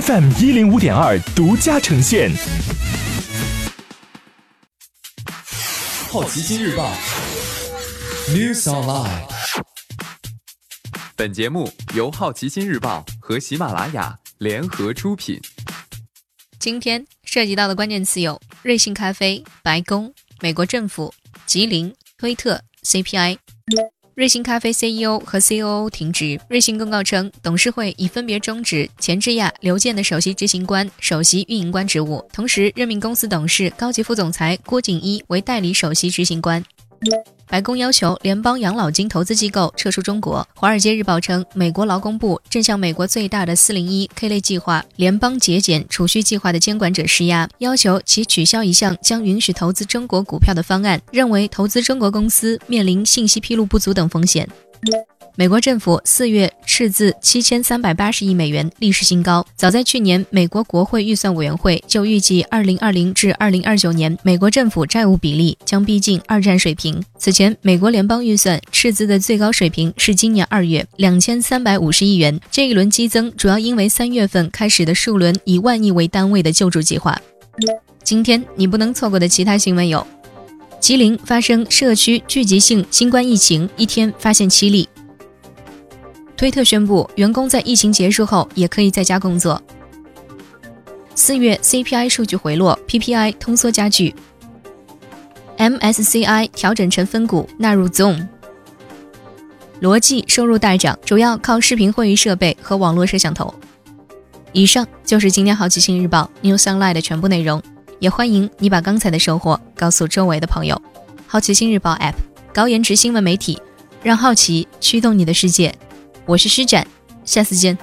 FM 一零五点二独家呈现。好奇心日报，News Online。本节目由好奇心日报和喜马拉雅联合出品。今天涉及到的关键词有：瑞幸咖啡、白宫、美国政府、吉林、推特、CPI。瑞幸咖啡 CEO 和 COO 停职。瑞幸公告称，董事会已分别终止钱志亚、刘健的首席执行官、首席运营官职务，同时任命公司董事、高级副总裁郭景一为代理首席执行官。白宫要求联邦养老金投资机构撤出中国。华尔街日报称，美国劳工部正向美国最大的 401k 类计划——联邦节俭储蓄计划的监管者施压，要求其取消一项将允许投资中国股票的方案，认为投资中国公司面临信息披露不足等风险。美国政府四月赤字七千三百八十亿美元，历史新高。早在去年，美国国会预算委员会就预计，二零二零至二零二九年美国政府债务比例将逼近二战水平。此前，美国联邦预算赤字的最高水平是今年二月两千三百五十亿元。这一轮激增主要因为三月份开始的数轮以万亿为单位的救助计划。今天你不能错过的其他新闻有：吉林发生社区聚集性新冠疫情，一天发现七例。推特宣布，员工在疫情结束后也可以在家工作。四月 CPI 数据回落，PPI 通缩加剧。MSCI 调整成分股纳入 Zoom。罗技收入大涨，主要靠视频会议设备和网络摄像头。以上就是今天好奇心日报 New Sunlight 的全部内容，也欢迎你把刚才的收获告诉周围的朋友。好奇心日报 App，高颜值新闻媒体，让好奇驱动你的世界。我是施展，下次见。